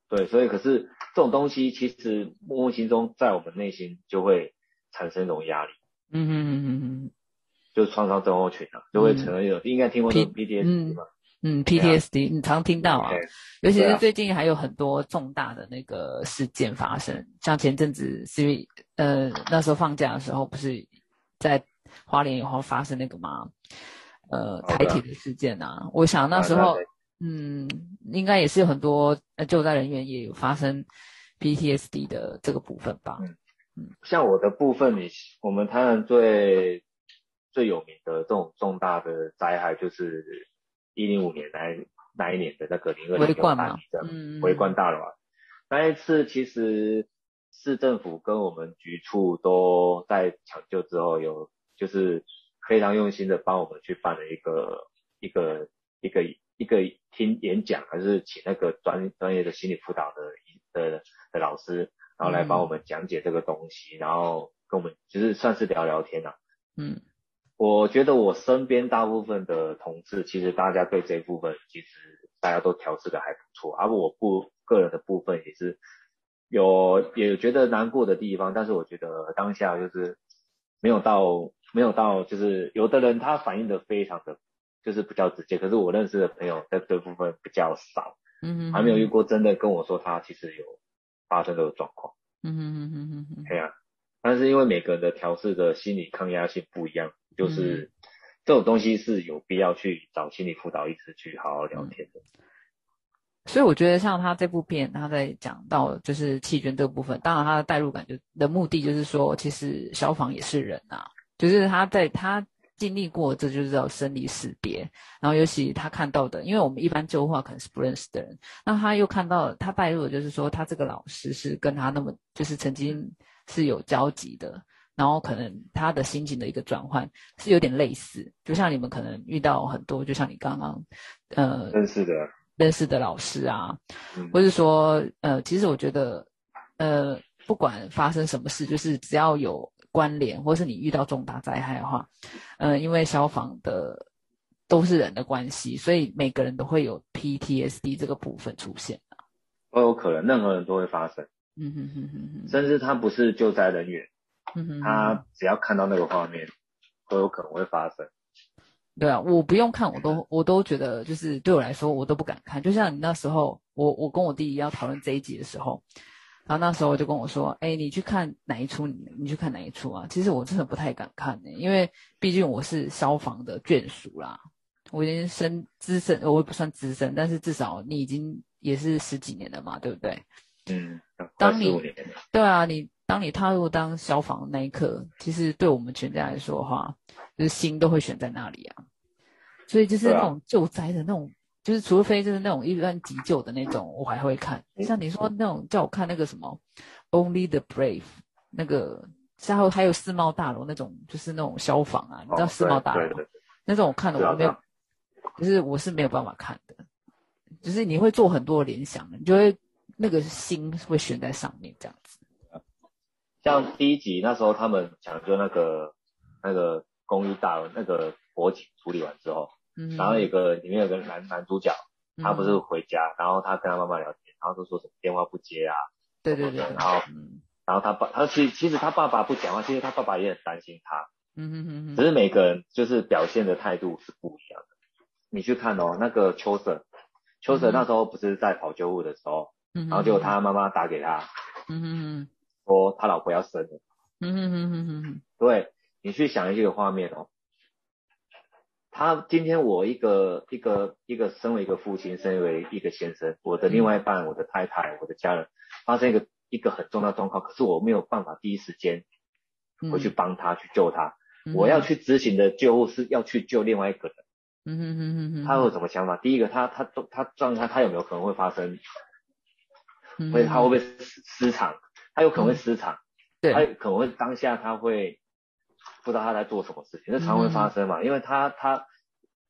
对，所以可是这种东西其实默默心中在我们内心就会产生一种压力。嗯哼哼哼哼，就是创伤症候群啊，就会成为有应该听过 PTSD 吗？嗯，PTSD 你常听到啊，尤其是最近还有很多重大的那个事件发生，像前阵子是因为呃那时候放假的时候，不是在花莲以后发生那个吗？呃，台铁的事件啊，我想那时候嗯，应该也是有很多救灾人员也有发生 PTSD 的这个部分吧。嗯嗯，像我的部分，你我们台湾最最有名的这种重大的灾害就是。一零五年那那一年的那个零二年大地震，围观大楼，那一次其实市政府跟我们局处都在抢救之后，有就是非常用心的帮我们去办了一个一个一个一个听演讲，还是请那个专专业的心理辅导的的的老师，然后来帮我们讲解这个东西，然后跟我们就是算是聊聊天呐，嗯。我觉得我身边大部分的同事，其实大家对这一部分其实大家都调试的还不错，而我不个人的部分也是有也觉得难过的地方，但是我觉得当下就是没有到没有到，就是有的人他反应的非常的就是比较直接，可是我认识的朋友在这部分比较少，嗯，还没有遇过真的跟我说他其实有发生这个状况，嗯哼哼哼哼哼，对啊，但是因为每个人的调试的心理抗压性不一样。就是这种东西是有必要去找心理辅导医师去好好聊天的。所以我觉得像他这部片，他在讲到就是弃捐这个部分，当然他的代入感就的目的就是说，其实消防也是人啊，就是他在他经历过，这就是叫生离死别。然后尤其他看到的，因为我们一般旧话可能是不认识的人，那他又看到他带入的就是说，他这个老师是跟他那么就是曾经是有交集的。然后可能他的心情的一个转换是有点类似，就像你们可能遇到很多，就像你刚刚呃认识的认识的老师啊，或者说呃，其实我觉得呃，不管发生什么事，就是只要有关联，或是你遇到重大灾害的话，呃，因为消防的都是人的关系，所以每个人都会有 PTSD 这个部分出现都有可能，任何人都会发生，嗯哼哼哼哼，甚至他不是救灾人员。他只要看到那个画面，都有可能会发生。对啊，我不用看，我都我都觉得，就是对我来说，我都不敢看。就像你那时候，我我跟我弟弟要讨论这一集的时候，然后那时候就跟我说：“哎，你去看哪一出？你你去看哪一出啊？”其实我真的不太敢看呢，因为毕竟我是消防的眷属啦，我已经深资深，我也不算资深，但是至少你已经也是十几年了嘛，对不对？嗯，当你对啊，你。当你踏入当消防那一刻，其实对我们全家来说的话，就是心都会悬在那里啊。所以就是那种救灾的那种，就是除非就是那种一般急救的那种，我还会看。像你说那种叫我看那个什么《Only the Brave》，那个然后还有世贸大楼那种，就是那种消防啊，你知道世贸大楼那种我看的我没有，就是我是没有办法看的。就是你会做很多联想，你就会那个心会悬在上面这样子。像第一集那时候他们抢救那个那个公寓大楼那个火警处理完之后，嗯，然后有个里面有个男男主角，他不是回家，然后他跟他妈妈聊天，然后就说什么电话不接啊，对对对，然后，然后他爸他其实其实他爸爸不讲话，其实他爸爸也很担心他，嗯哼哼哼，只是每个人就是表现的态度是不一样的。你去看哦，那个秋色，秋色那时候不是在跑救护的时候，然后结果他妈妈打给他，嗯哼哼。说他老婆要生了，嗯哼哼哼哼哼，对你去想一个画面哦，他今天我一个一个一个身为一个父亲，身为一个先生，我的另外一半，我的太太，我的家人发生一个一个很重要状况，可是我没有办法第一时间回去帮他去救他，我要去执行的救护是要去救另外一个人，嗯哼哼哼哼，他有什么想法？第一个，他他他状态他有没有可能会发生，会他会不会失失常？他有可能会失常，对，他可能会当下他会不知道他在做什么事情，这常会发生嘛，因为他他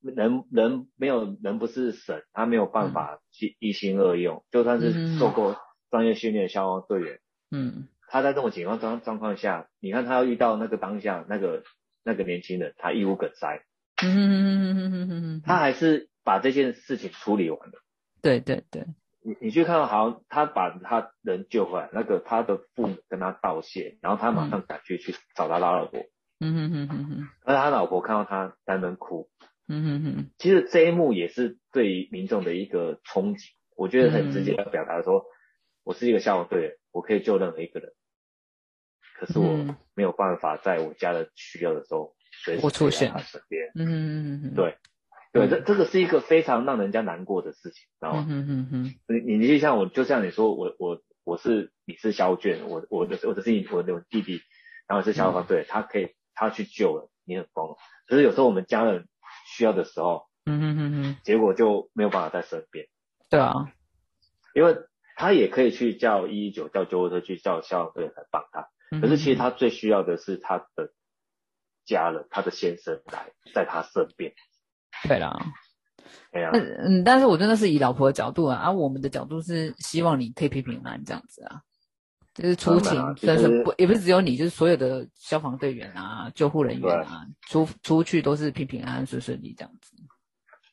人人没有人不是神，他没有办法去一心二用，就算是受过专业训练的消防队员，嗯，他在这种情况状状况下，你看他要遇到那个当下那个那个年轻人，他义无梗塞，嗯。哼哼哼哼哼哼，他还是把这件事情处理完了，对对对。你你去看，好像他把他人救回来，那个他的父母跟他道谢，然后他马上赶去去找他拉老婆，嗯哼哼哼哼。而他老婆看到他单门哭。嗯哼哼。其实这一幕也是对于民众的一个冲击，我觉得很直接的表达说，我是一个消防队员，我可以救任何一个人，可是我没有办法在我家的需要的时候随时出现他身边。嗯嗯嗯对。对，这这个是一个非常让人家难过的事情，知道吗？嗯嗯嗯。你你就像我，就像你说，我我我是你是肖卷，我我的我的是你我的弟弟，然后是消防队，他可以他去救了，你很疯。可是有时候我们家人需要的时候，嗯哼哼哼，结果就没有办法在身边。对啊，因为他也可以去叫一一九，叫救护车去叫消防队来帮他。可是其实他最需要的是他的家人，他的先生来在他身边。对啦，对啊，嗯，但是我真的是以老婆的角度啊，而我们的角度是希望你可以平平安安这样子啊，就是出勤，但是不也不是只有你，就是所有的消防队员啊、救护人员啊，出出去都是平平安安、顺顺利这样子。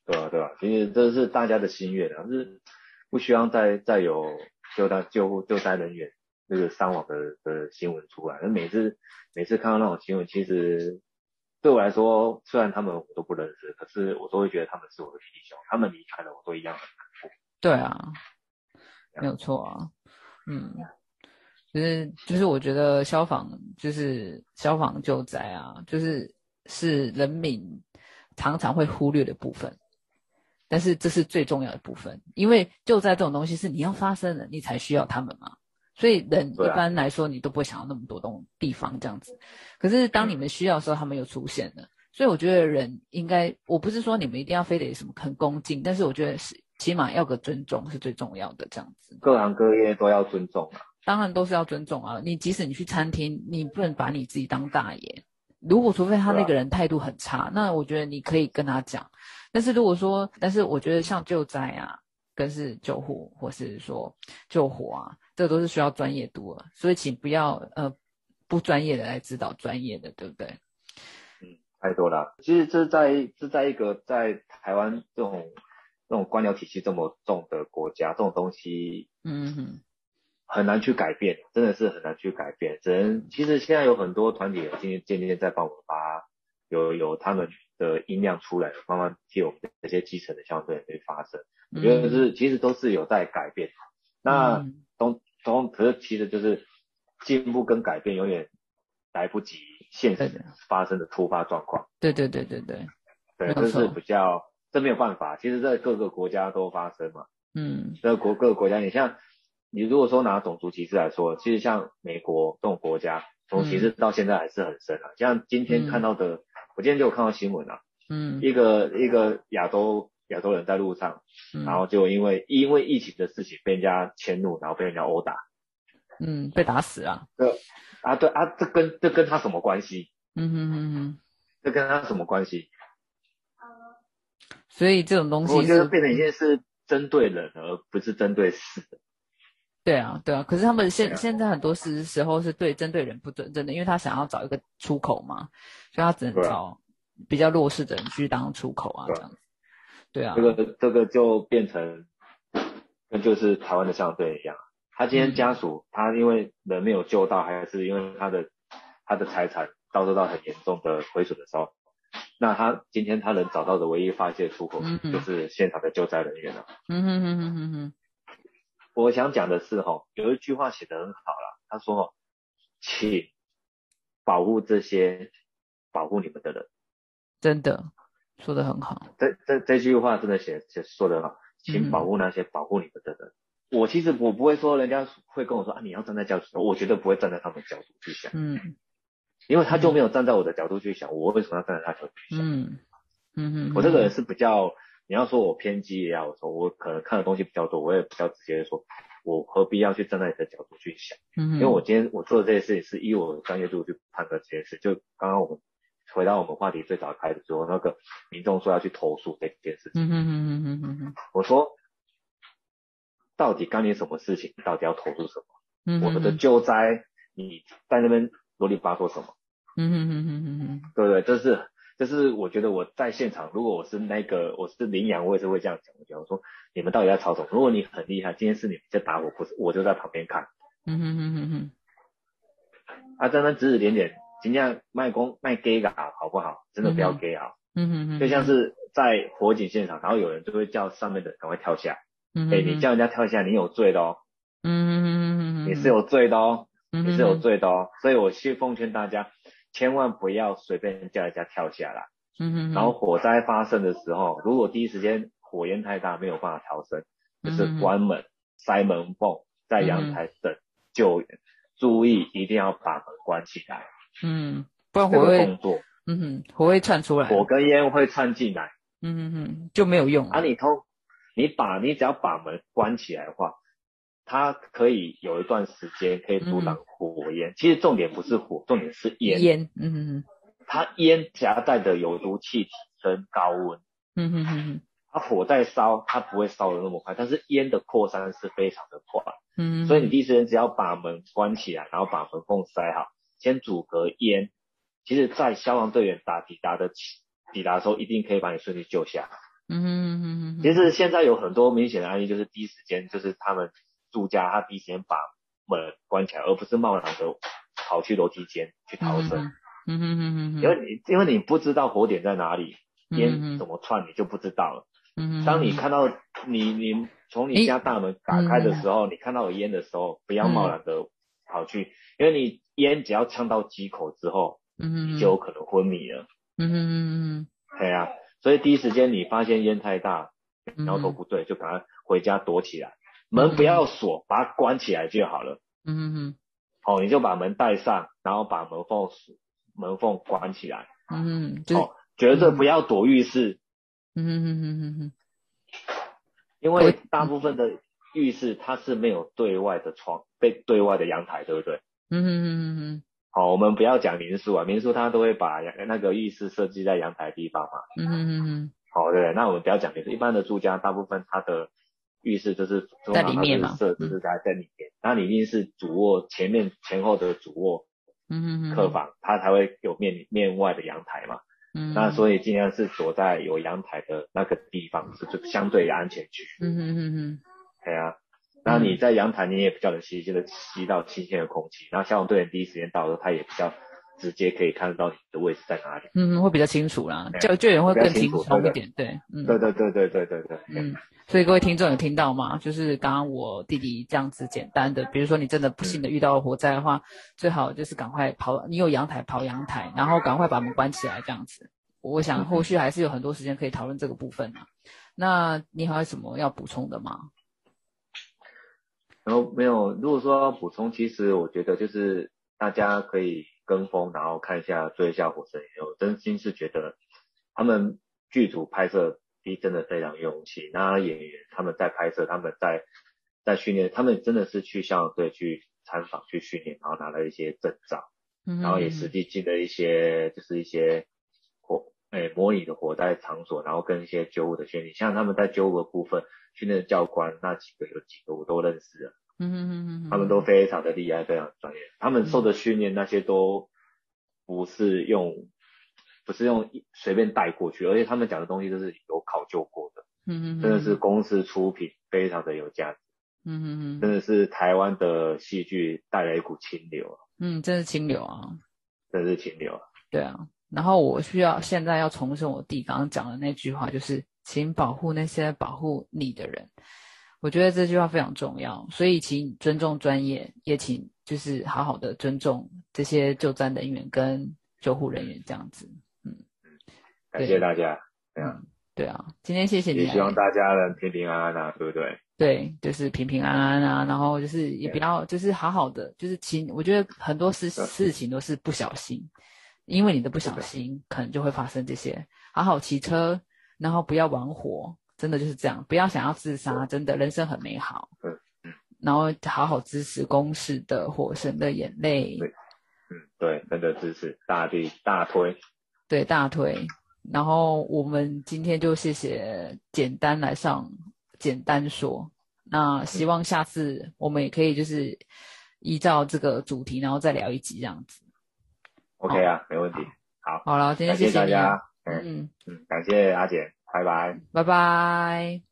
对啊，对啊，其实这是大家的心愿啊，是不希望再再有救灾救护救灾人员那个伤亡的的新闻出来。那每次每次看到那种新闻，其实。对我来说，虽然他们我都不认识，可是我都会觉得他们是我的弟兄。他们离开了，我都一样很难过。对啊，没有错啊。嗯，就是就是，我觉得消防就是消防救灾啊，就是是人民常常会忽略的部分，但是这是最重要的部分，因为救灾这种东西是你要发生了，你才需要他们嘛。所以人一般来说，你都不会想到那么多东地方这样子。可是当你们需要的时候，他们又出现了。所以我觉得人应该，我不是说你们一定要非得什么很恭敬，但是我觉得是起码要个尊重是最重要的这样子。各行各业都要尊重啊。当然都是要尊重啊。你即使你去餐厅，你不能把你自己当大爷。如果除非他那个人态度很差，那我觉得你可以跟他讲。但是如果说，但是我觉得像救灾啊，跟是救护或是说救火啊。这都是需要专业度的，所以请不要呃不专业的来指导专业的，对不对？嗯，太多了。其实这在这在一个在台湾这种这种官僚体系这么重的国家，这种东西，嗯哼，很难去改变，真的是很难去改变。只能其实现在有很多团体今天渐渐在帮我们发，有有他们的音量出来，慢慢替我们这些基层的相对去发声。我觉得是其实都是有在改变。那东。从可是其实就是进步跟改变永远来不及现实发生的突发状况。对对对对对，对，这是比较这没有办法。其实，在各个国家都发生嘛。嗯。在国各个国家，你像你如果说拿种族歧视来说，其实像美国这种国家，种族歧视到现在还是很深啊。像今天看到的，我今天就有看到新闻啊。嗯。一个一个亚洲。亚洲人在路上，然后就因为因为疫情的事情被人家迁怒，然后被人家殴打，嗯，被打死啊。对啊，对啊，这跟这跟他什么关系？嗯哼哼哼，这跟他什么关系？所以这种东西，我觉得变成一件是针对人，而不是针对事。对啊，对啊。可是他们现现在很多时时候是对针对人不准真的，因为他想要找一个出口嘛，所以他只能找比较弱势的人去当出口啊，这样子。对啊，这个这个就变成，那就是台湾的相对一样。他今天家属他因为人没有救到，还是因为他的他的财产遭受到很严重的亏损的时候，那他今天他能找到的唯一发泄出口，就是现场的救灾人员了。嗯哼哼哼哼哼。我想讲的是哈，有一句话写得很好了，他说，请保护这些保护你们的人。真的。说的很好，这这这句话真的写写说的很好，请保护那些保护你们的人。我其实我不会说人家会跟我说啊，你要站在角度，我绝对不会站在他们角度去想，嗯，因为他就没有站在我的角度去想，我为什么要站在他角度去想？嗯嗯嗯，我这个人是比较，你要说我偏激也要说，我可能看的东西比较多，我也比较直接的说，我何必要去站在你的角度去想？嗯，因为我今天我做的这些事情是以我的专业度去判断这件事，就刚刚我们。回到我们话题最早开始说，那个民众说要去投诉这件事情。嗯哼哼哼哼哼哼。我说，到底干你什么事情？到底要投诉什么？嗯我的救灾，你在那边啰里吧嗦什么？嗯嗯嗯嗯嗯嗯。对不对？这是，这是我觉得我在现场，如果我是那个我是羚羊，我也是会这样讲。我讲我说，你们到底在吵什么？如果你很厉害，今天是你们在打我，不是我就在旁边看。嗯哼哼哼哼。啊，真的指指点点。尽量卖公卖 gay 啊，好不好？真的不要 gay 啊。嗯哼哼。就像是在火警现场，然后有人就会叫上面的赶快跳下。嗯。哎，你叫人家跳下，你有罪的哦。嗯哼哼哼哼。你是有罪的哦。你是有罪的哦。所以我去奉劝大家，千万不要随便叫人家跳下来。嗯哼。然后火灾发生的时候，如果第一时间火焰太大，没有办法逃生，就是关门、塞门缝，在阳台等救援。注意，一定要把门关起来。嗯，不然火会动作。嗯哼，火会窜出来。火跟烟会窜进来。嗯哼哼，就没有用。啊，你偷，你把你只要把门关起来的话，它可以有一段时间可以阻挡火焰。其实重点不是火，重点是烟。烟，嗯哼哼。它烟夹带的有毒气体跟高温。嗯哼哼哼。它火在烧，它不会烧的那么快，但是烟的扩散是非常的快。嗯，所以你第一时间只要把门关起来，然后把门缝塞好，先阻隔烟。其实，在消防队员打抵达的抵达的时候，一定可以把你顺利救下。嗯哼哼哼。其实现在有很多明显的案例，就是第一时间就是他们住家，他第一时间把门关起来，而不是贸然的跑去楼梯间去逃生。嗯哼哼哼。因为你因为你不知道火点在哪里，烟怎么窜，你就不知道了。嗯当你看到你你从你家大门打开的时候，你看到有烟的时候，不要贸然的跑去，因为你烟只要呛到几口之后，嗯，你就有可能昏迷了。嗯嗯嗯对啊，所以第一时间你发现烟太大，苗头不对，就赶快回家躲起来，门不要锁，把它关起来就好了。嗯嗯嗯。哦，你就把门带上，然后把门缝门缝关起来。嗯，哦，绝对不要躲浴室。嗯哼哼哼哼哼，因为大部分的浴室它是没有对外的窗，被对外的阳台，对不对？嗯哼哼哼哼。好，我们不要讲民宿啊，民宿它都会把那个浴室设计在阳台地方嘛。嗯哼哼哼。好，对，那我们不要讲民宿，一般的住家大部分它的浴室就是在里面嘛，设置在在里面，那里面是主卧前面前后的主卧，嗯哼哼，客房它才会有面面外的阳台嘛。嗯那所以尽量是躲在有阳台的那个地方，是最相对安全区。嗯嗯嗯嗯，对啊，那你在阳台你也比较能吸，这个吸到新鲜的空气。然后消防队员第一时间到的时候，他也比较直接可以看得到你的位置在哪里。嗯，会比较清楚啦，救救援会更轻松一点。对，嗯，对对对对对对对。嗯，所以各位听众有听到吗？就是刚刚我弟弟这样子简单的，比如说你真的不幸的遇到了火灾的话，最好就是赶快跑，你有阳台跑阳台，然后赶快把门关起来，这样子。我想后续还是有很多时间可以讨论这个部分啊。那你还有什么要补充的吗？然后没有，如果说要补充，其实我觉得就是大家可以跟风，然后看一下追一下《火神》，我真心是觉得他们剧组拍摄的真的非常用心，那演员他们在拍摄，他们在在训练，他们真的是去校队去参访去训练，然后拿了一些证照，然后也实际进了一些就是一些火。哎，模拟的火灾场所，然后跟一些救护的训练，像他们在救护的部分训练的教官，那几个有几个我都认识了，嗯嗯嗯嗯，他们都非常的厉害，非常专业，他们受的训练那些都不是用，不是用随便带过去，而且他们讲的东西都是有考究过的，嗯嗯，真的是公司出品，非常的有价值，嗯嗯嗯，真的是台湾的戏剧带来一股清流，嗯，真是清流啊，真是清流啊，对啊。然后我需要现在要重申我弟刚刚讲的那句话，就是请保护那些保护你的人。我觉得这句话非常重要，所以请尊重专业，也请就是好好的尊重这些救灾人员跟救护人员这样子。嗯，感谢大家。嗯，对啊，今天谢谢你。也希望大家能平平安安啊，对不对？对，就是平平安安啊，然后就是也不要就是好好的，就是请我觉得很多事事情都是不小心。因为你的不小心，可能就会发生这些。好好骑车，然后不要玩火，真的就是这样。不要想要自杀，真的，人生很美好。嗯然后好好支持公式的《火神的眼泪》。对。嗯，对，真的支持，大力大推。对，大推。然后我们今天就谢谢简单来上，简单说。那希望下次我们也可以就是依照这个主题，然后再聊一集这样子。OK 啊，没问题。好，好了，今天谢谢大家。嗯嗯，感谢阿姐，拜拜，拜拜。